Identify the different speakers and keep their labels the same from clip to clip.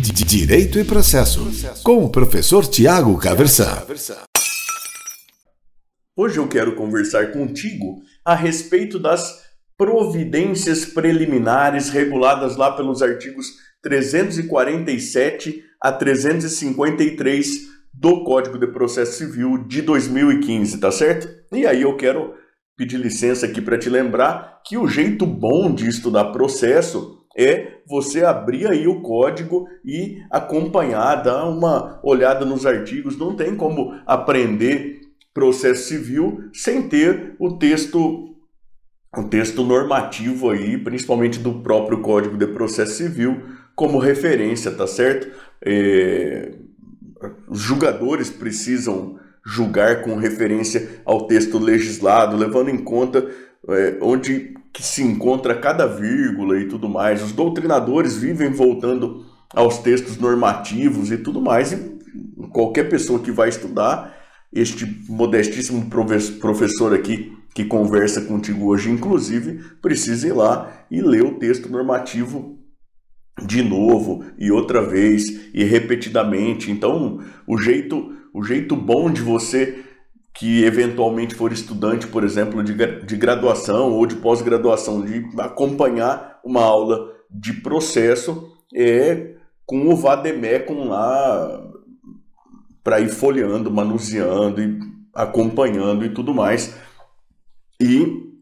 Speaker 1: Direito e Processo, com o professor Tiago Caversan.
Speaker 2: Hoje eu quero conversar contigo a respeito das providências preliminares reguladas lá pelos artigos 347 a 353 do Código de Processo Civil de 2015, tá certo? E aí eu quero pedir licença aqui para te lembrar que o jeito bom de estudar processo é você abrir aí o código e acompanhar, dar uma olhada nos artigos. Não tem como aprender processo civil sem ter o texto o texto normativo aí, principalmente do próprio Código de Processo Civil, como referência, tá certo? É... Os julgadores precisam julgar com referência ao texto legislado, levando em conta é, onde que se encontra cada vírgula e tudo mais. Os doutrinadores vivem voltando aos textos normativos e tudo mais. E qualquer pessoa que vai estudar, este modestíssimo professor aqui que conversa contigo hoje, inclusive, precisa ir lá e ler o texto normativo de novo e outra vez e repetidamente. Então, o jeito, o jeito bom de você que eventualmente for estudante, por exemplo, de, de graduação ou de pós-graduação, de acompanhar uma aula de processo é com o Vademecum lá para ir folheando, manuseando e acompanhando e tudo mais. E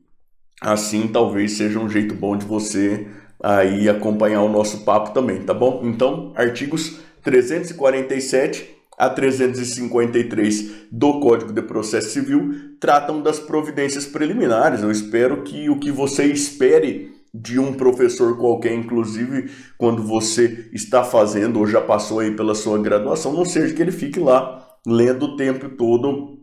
Speaker 2: assim talvez seja um jeito bom de você aí acompanhar o nosso papo também, tá bom? Então, artigos 347 a 353 do Código de Processo Civil tratam das providências preliminares. Eu espero que o que você espere de um professor qualquer, inclusive quando você está fazendo ou já passou aí pela sua graduação, não seja que ele fique lá lendo o tempo todo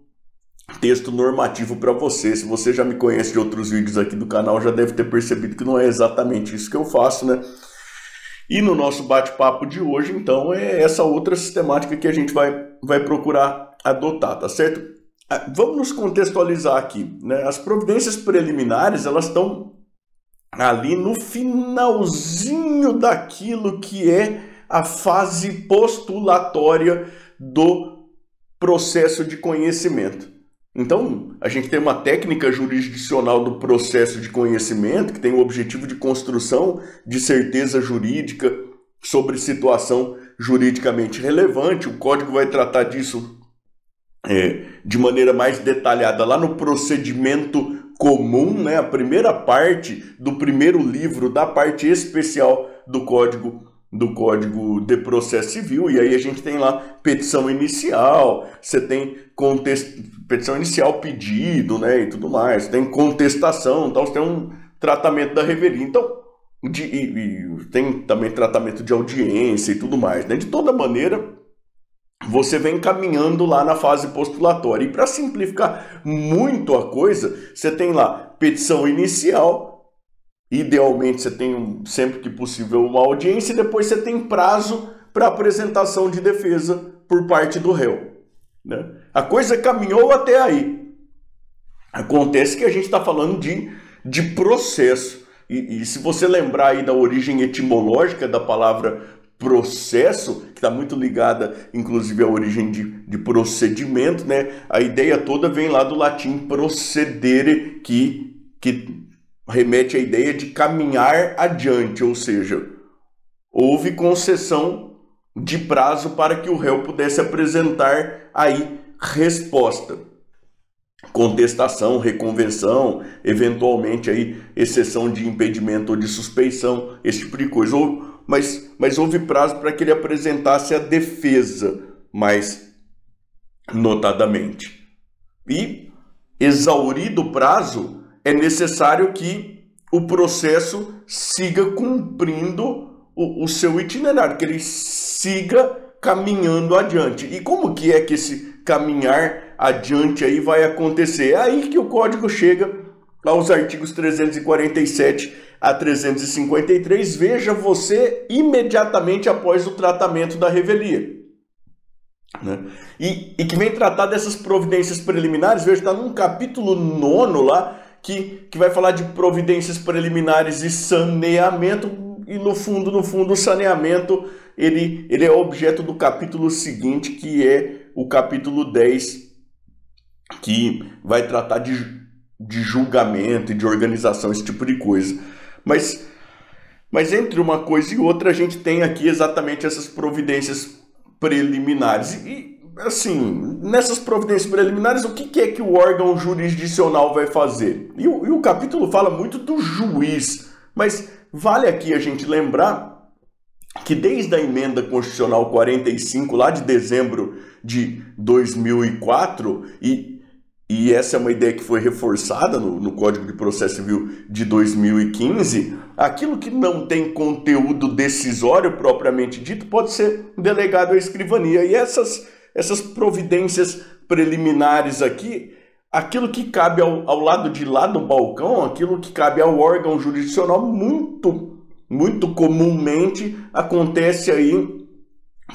Speaker 2: texto normativo para você. Se você já me conhece de outros vídeos aqui do canal, já deve ter percebido que não é exatamente isso que eu faço, né? E no nosso bate-papo de hoje, então, é essa outra sistemática que a gente vai, vai procurar adotar, tá certo? Ah, vamos nos contextualizar aqui. Né? As providências preliminares, elas estão ali no finalzinho daquilo que é a fase postulatória do processo de conhecimento. Então, a gente tem uma técnica jurisdicional do processo de conhecimento que tem o objetivo de construção de certeza jurídica sobre situação juridicamente relevante. O código vai tratar disso é, de maneira mais detalhada lá no procedimento comum, né? a primeira parte do primeiro livro da parte especial do código do Código de Processo Civil, e aí a gente tem lá petição inicial, você tem contest... petição inicial, pedido, né, e tudo mais, tem contestação, então você tem um tratamento da revelia. Então, de, e, e, tem também tratamento de audiência e tudo mais. Né? De toda maneira, você vem caminhando lá na fase postulatória. E para simplificar muito a coisa, você tem lá petição inicial, Idealmente você tem sempre que possível uma audiência e depois você tem prazo para apresentação de defesa por parte do réu. Né? A coisa caminhou até aí. Acontece que a gente está falando de, de processo. E, e, se você lembrar aí da origem etimológica da palavra processo, que está muito ligada, inclusive, à origem de, de procedimento, né? A ideia toda vem lá do latim procedere, que, que remete à ideia de caminhar adiante, ou seja, houve concessão de prazo para que o réu pudesse apresentar aí resposta. Contestação, reconvenção, eventualmente aí exceção de impedimento ou de suspeição, esse tipo de coisa. mas, mas houve prazo para que ele apresentasse a defesa, mais notadamente. E, exaurido o prazo, é necessário que o processo siga cumprindo o, o seu itinerário, que ele siga caminhando adiante. E como que é que esse caminhar adiante aí vai acontecer? É aí que o código chega aos artigos 347 a 353. Veja você imediatamente após o tratamento da revelia. Né? E, e que vem tratar dessas providências preliminares, veja, está num capítulo nono lá, que, que vai falar de providências preliminares e saneamento, e no fundo, no fundo, o saneamento ele, ele é objeto do capítulo seguinte, que é o capítulo 10, que vai tratar de, de julgamento e de organização, esse tipo de coisa. Mas, mas entre uma coisa e outra, a gente tem aqui exatamente essas providências preliminares. E, assim, nessas providências preliminares, o que, é que o órgão jurisdicional vai fazer? E o, e o capítulo fala muito do juiz, mas vale aqui a gente lembrar que desde a emenda constitucional 45, lá de dezembro de 2004, e, e essa é uma ideia que foi reforçada no, no Código de Processo Civil de 2015, aquilo que não tem conteúdo decisório propriamente dito pode ser delegado à escrivania. E essas, essas providências preliminares aqui, aquilo que cabe ao, ao lado de lá do balcão, aquilo que cabe ao órgão jurisdicional, muito muito comumente acontece aí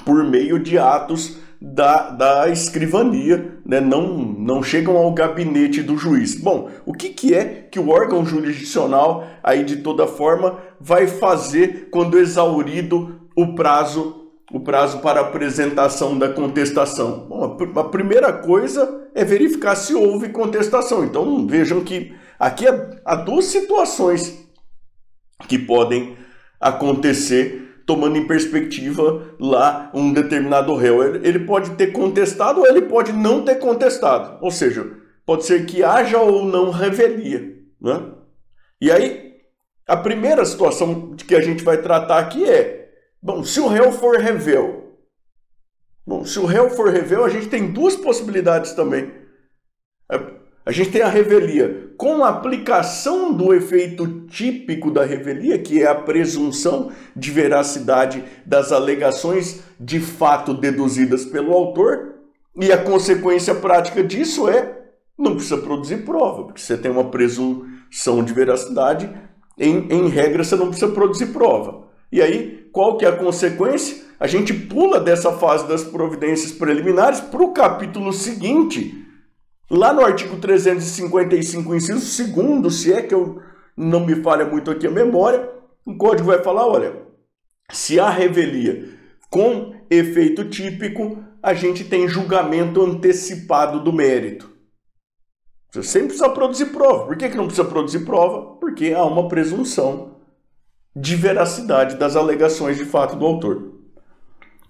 Speaker 2: por meio de atos da, da escrivania, né? não, não chegam ao gabinete do juiz. Bom, o que, que é que o órgão jurisdicional, aí de toda forma, vai fazer quando exaurido o prazo o prazo para apresentação da contestação? Bom, a primeira coisa é verificar se houve contestação. Então vejam que aqui há duas situações que podem acontecer, tomando em perspectiva lá um determinado réu. Ele pode ter contestado ou ele pode não ter contestado. Ou seja, pode ser que haja ou não revelia. Né? E aí, a primeira situação que a gente vai tratar aqui é: bom, se o réu for revel. Bom, se o réu for revel, a gente tem duas possibilidades também. A gente tem a revelia com a aplicação do efeito típico da revelia, que é a presunção de veracidade das alegações de fato deduzidas pelo autor, e a consequência prática disso é não precisa produzir prova, porque você tem uma presunção de veracidade, em, em regra você não precisa produzir prova. E aí, qual que é a consequência? A gente pula dessa fase das providências preliminares para o capítulo seguinte, Lá no artigo 355, inciso 2, se é que eu não me falha muito aqui a memória, o código vai falar: olha, se há revelia com efeito típico, a gente tem julgamento antecipado do mérito. Você sempre precisa produzir prova. Por que, que não precisa produzir prova? Porque há uma presunção de veracidade das alegações de fato do autor.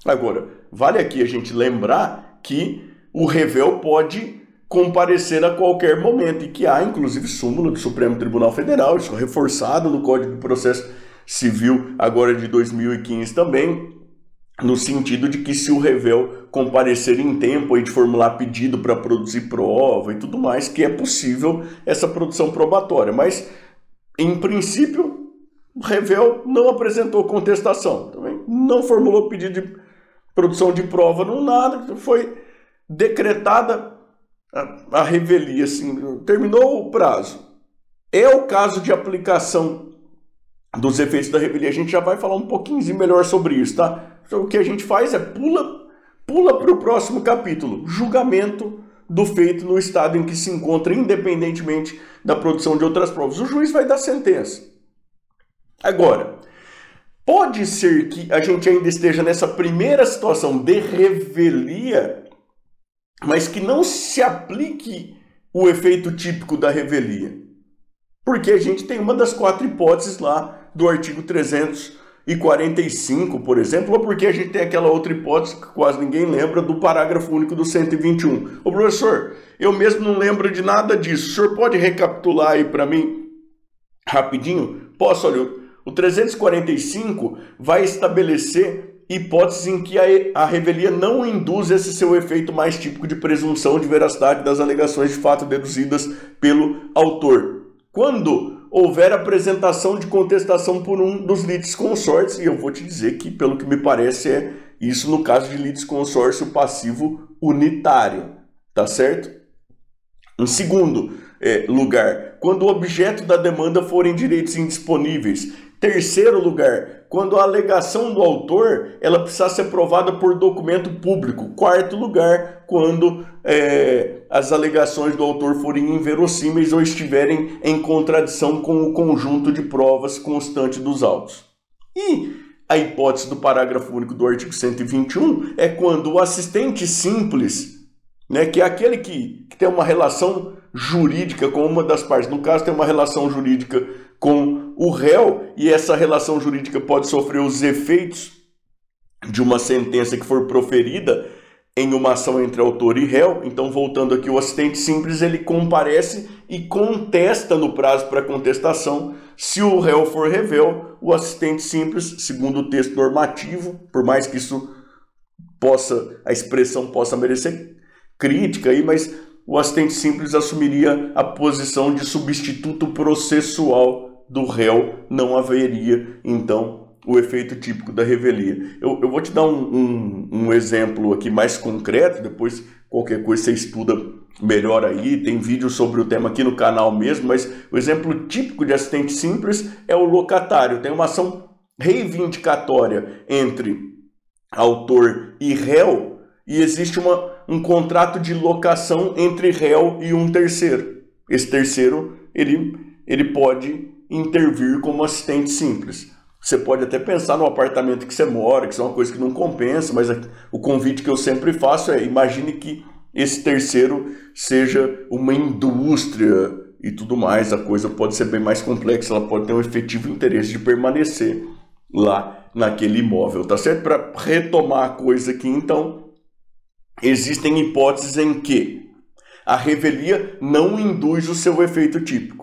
Speaker 2: Agora, vale aqui a gente lembrar que o revel pode comparecer a qualquer momento e que há inclusive súmula do Supremo Tribunal Federal, isso reforçado no Código de Processo Civil agora de 2015 também, no sentido de que se o revel comparecer em tempo e de formular pedido para produzir prova e tudo mais, que é possível essa produção probatória, mas em princípio revel não apresentou contestação, também não formulou pedido de produção de prova, não nada, foi decretada a, a revelia, assim, terminou o prazo. É o caso de aplicação dos efeitos da revelia. A gente já vai falar um pouquinho melhor sobre isso, tá? Então, o que a gente faz é pula pula para o próximo capítulo, julgamento do feito no estado em que se encontra, independentemente da produção de outras provas. O juiz vai dar sentença. Agora, pode ser que a gente ainda esteja nessa primeira situação de revelia mas que não se aplique o efeito típico da revelia. Porque a gente tem uma das quatro hipóteses lá do artigo 345, por exemplo, ou porque a gente tem aquela outra hipótese que quase ninguém lembra do parágrafo único do 121. Ô professor, eu mesmo não lembro de nada disso. O senhor pode recapitular aí para mim rapidinho? Posso, olha, o 345 vai estabelecer hipóteses em que a, revelia não induz esse seu efeito mais típico de presunção de veracidade das alegações de fato deduzidas pelo autor. Quando houver apresentação de contestação por um dos litisconsortes, e eu vou te dizer que, pelo que me parece, é isso no caso de litisconsórcio passivo unitário, tá certo? Em segundo é, lugar, quando o objeto da demanda forem direitos indisponíveis Terceiro lugar, quando a alegação do autor ela precisa ser provada por documento público. Quarto lugar, quando é, as alegações do autor forem inverossímeis ou estiverem em contradição com o conjunto de provas constante dos autos. E a hipótese do parágrafo único do artigo 121 é quando o assistente simples, né, que é aquele que, que tem uma relação jurídica com uma das partes, no caso tem uma relação jurídica com o réu, e essa relação jurídica pode sofrer os efeitos de uma sentença que for proferida em uma ação entre autor e réu. Então, voltando aqui, o assistente simples ele comparece e contesta no prazo para contestação. Se o réu for revel, o assistente simples, segundo o texto normativo, por mais que isso possa, a expressão possa merecer crítica aí, mas o assistente simples assumiria a posição de substituto processual do réu, não haveria então o efeito típico da revelia. Eu, eu vou te dar um, um, um, exemplo aqui mais concreto, depois qualquer coisa você estuda melhor aí, tem vídeo sobre o tema aqui no canal mesmo, mas o exemplo típico de assistente simples é o locatário. Tem uma ação reivindicatória entre autor e réu e existe uma, um contrato de locação entre réu e um terceiro. Esse terceiro ele, ele pode intervir como assistente simples. Você pode até pensar no apartamento que você mora, que é uma coisa que não compensa, mas o convite que eu sempre faço é: imagine que esse terceiro seja uma indústria e tudo mais. A coisa pode ser bem mais complexa, ela pode ter um efetivo interesse de permanecer lá naquele imóvel, tá certo? Para retomar a coisa aqui, então, existem hipóteses em que a revelia não induz o seu efeito típico.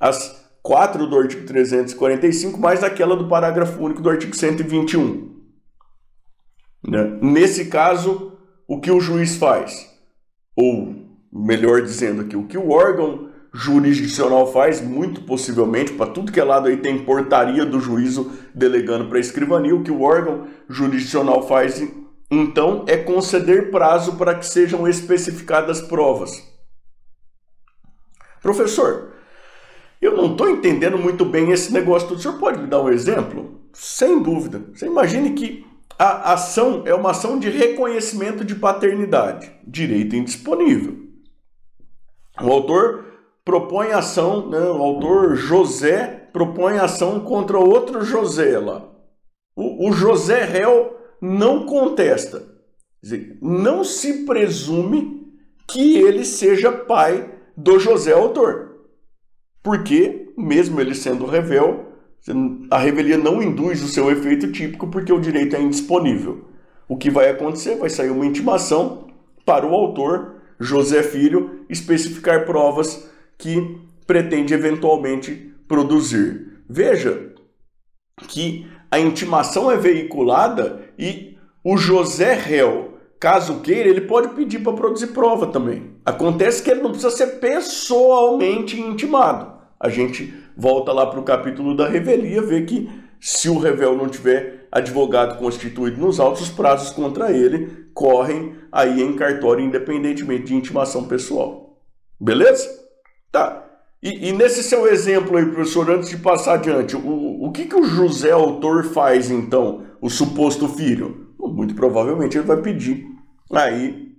Speaker 2: As 4 do artigo 345, mais aquela do parágrafo único do artigo 121. Né? Nesse caso, o que o juiz faz? Ou, melhor dizendo aqui, o que o órgão jurisdicional faz, muito possivelmente, para tudo que é lado aí tem portaria do juízo delegando para a escrivania, o que o órgão jurisdicional faz, então, é conceder prazo para que sejam especificadas provas. Professor, eu não estou entendendo muito bem esse negócio. O senhor pode me dar um exemplo? Sem dúvida. Você imagine que a ação é uma ação de reconhecimento de paternidade, direito indisponível. O autor propõe ação, né, o autor José propõe ação contra outro José lá. O, o José réu não contesta. Dizer, não se presume que ele seja pai do José autor. Porque, mesmo ele sendo revel, a revelia não induz o seu efeito típico porque o direito é indisponível. O que vai acontecer? Vai sair uma intimação para o autor, José Filho, especificar provas que pretende eventualmente produzir. Veja que a intimação é veiculada e o José réu, caso queira, ele pode pedir para produzir prova também. Acontece que ele não precisa ser pessoalmente intimado. A gente volta lá para o capítulo da revelia, vê que se o revel não tiver advogado constituído nos autos, os prazos contra ele correm aí em cartório, independentemente de intimação pessoal. Beleza? Tá. E, e, nesse seu exemplo aí, professor, antes de passar adiante, o, o que, que o José autor faz então, o suposto filho? Muito provavelmente ele vai pedir aí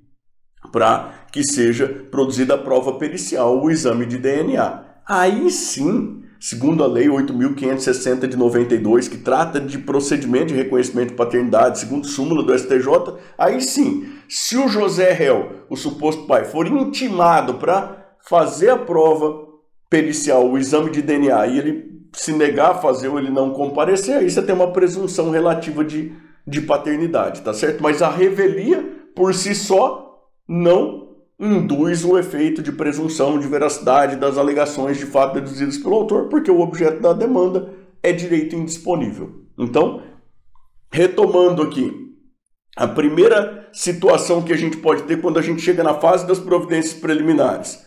Speaker 2: para que seja produzida a prova pericial, o exame de DNA. Aí sim, segundo a Lei 8.560 de 92, que trata de procedimento de reconhecimento de paternidade, segundo súmula do STJ, aí sim, se o José Réu, o suposto pai, for intimado para fazer a prova pericial, o exame de DNA, e ele se negar a fazer ou ele não comparecer, aí você tem uma presunção relativa de, de paternidade, tá certo? Mas a revelia, por si só, não induz o efeito de presunção de veracidade das alegações de fato deduzidas pelo autor, porque o objeto da demanda é direito indisponível. Então, retomando aqui, a primeira situação que a gente pode ter quando a gente chega na fase das providências preliminares.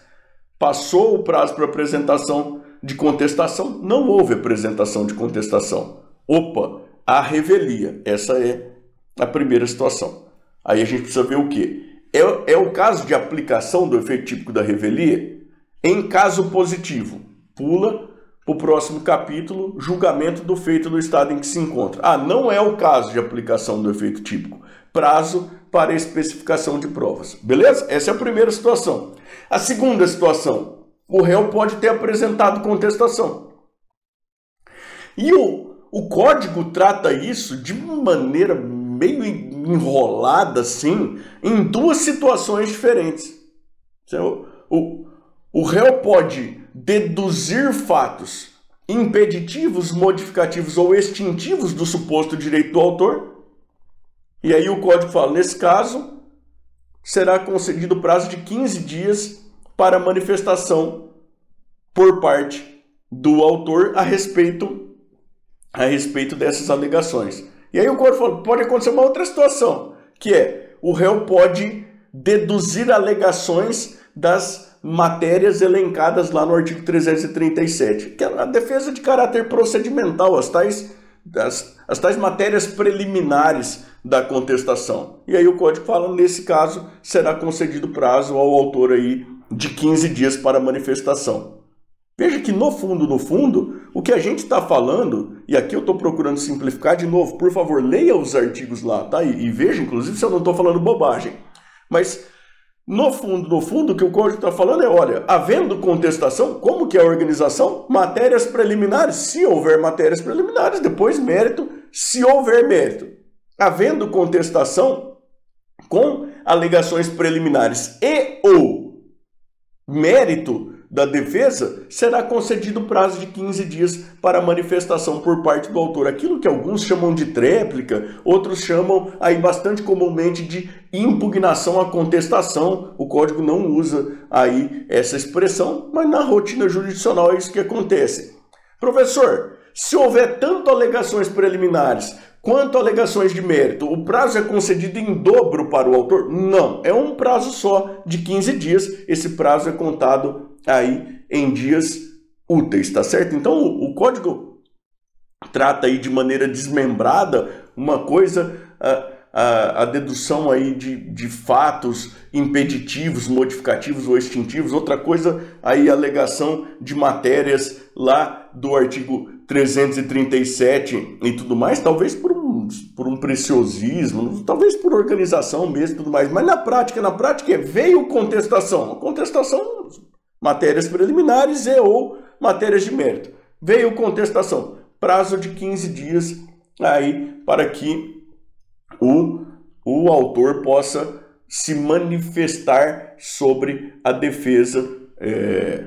Speaker 2: Passou o prazo para apresentação de contestação, não houve apresentação de contestação. Opa, a revelia. Essa é a primeira situação. Aí a gente precisa ver o que? É, é o caso de aplicação do efeito típico da revelia? Em caso positivo, pula para o próximo capítulo, julgamento do feito do estado em que se encontra. Ah, não é o caso de aplicação do efeito típico. Prazo para especificação de provas. Beleza? Essa é a primeira situação. A segunda situação, o réu pode ter apresentado contestação. E o o código trata isso de maneira meio enrolada, assim, em duas situações diferentes. Então, o, o réu pode deduzir fatos impeditivos, modificativos ou extintivos do suposto direito do autor. E aí o código fala, nesse caso, será concedido prazo de 15 dias para manifestação por parte do autor a respeito a respeito dessas alegações. E aí o código fala, pode acontecer uma outra situação, que é o réu pode deduzir alegações das matérias elencadas lá no artigo 337, que é a defesa de caráter procedimental, as tais, as, as tais matérias preliminares da contestação. E aí o código fala, nesse caso, será concedido prazo ao autor aí de 15 dias para manifestação. Veja que no fundo, no fundo, o que a gente está falando, e aqui eu estou procurando simplificar de novo, por favor, leia os artigos lá, tá? E, e veja, inclusive, se eu não estou falando bobagem. Mas no fundo, no fundo, o que o código está falando é, olha, havendo contestação, como que é a organização? Matérias preliminares, se houver matérias preliminares, depois mérito, se houver mérito. Havendo contestação com alegações preliminares e ou mérito da defesa, será concedido prazo de 15 dias para manifestação por parte do autor. Aquilo que alguns chamam de tréplica, outros chamam aí bastante comumente de impugnação à contestação. O código não usa aí essa expressão, mas na rotina jurisdicional é isso que acontece. Professor, se houver tanto alegações preliminares quanto alegações de mérito, o prazo é concedido em dobro para o autor? Não, é um prazo só de 15 dias. Esse prazo é contado aí em dias úteis, tá certo? Então o, código trata aí de maneira desmembrada uma coisa, a, a, a dedução aí de, de fatos impeditivos, modificativos ou extintivos, outra coisa aí a alegação de matérias lá do artigo 337 e tudo mais, talvez por um, por um preciosismo, talvez por organização mesmo e tudo mais, mas na prática, na prática veio contestação, a contestação matérias preliminares e ou matérias de mérito. Veio contestação, prazo de 15 dias aí para que o, o autor possa se manifestar sobre a defesa, é,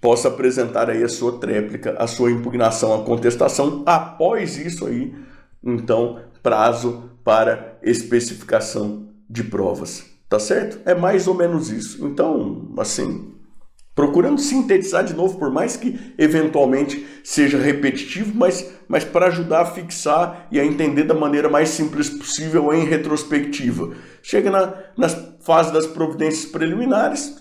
Speaker 2: possa apresentar aí a sua tréplica, a sua impugnação, a contestação. Após isso aí, então, prazo para especificação de provas. Tá certo? É mais ou menos isso. Então, assim, procurando sintetizar de novo, por mais que eventualmente seja repetitivo, mas, mas para ajudar a fixar e a entender da maneira mais simples possível em retrospectiva. Chega na, nas fases das providências preliminares,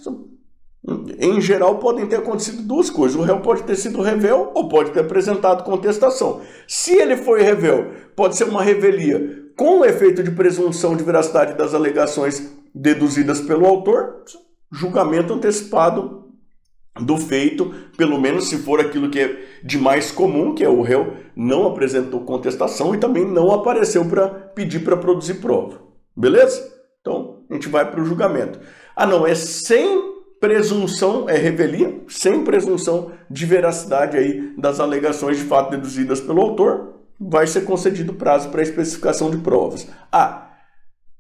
Speaker 2: em geral podem ter acontecido duas coisas. O réu pode ter sido revel ou pode ter apresentado contestação. Se ele foi revel, pode ser uma revelia com o efeito de presunção de veracidade das alegações deduzidas pelo autor, julgamento antecipado do feito, pelo menos se for aquilo que é de mais comum, que é o réu não apresentou contestação e também não apareceu para pedir para produzir prova. Beleza? Então, a gente vai para o julgamento. Ah, não, é sem presunção, é revelia, sem presunção de veracidade aí das alegações de fato deduzidas pelo autor, vai ser concedido prazo para especificação de provas. Ah,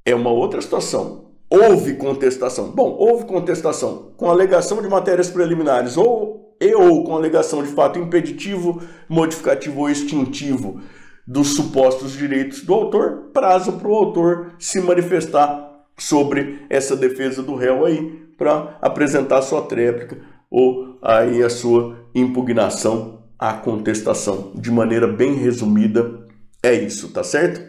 Speaker 2: é uma outra situação houve contestação. Bom, houve contestação com alegação de matérias preliminares ou e ou com alegação de fato impeditivo, modificativo ou extintivo dos supostos direitos do autor, prazo para o autor se manifestar sobre essa defesa do réu aí para apresentar sua tréplica ou aí a sua impugnação à contestação. De maneira bem resumida, é isso, tá certo?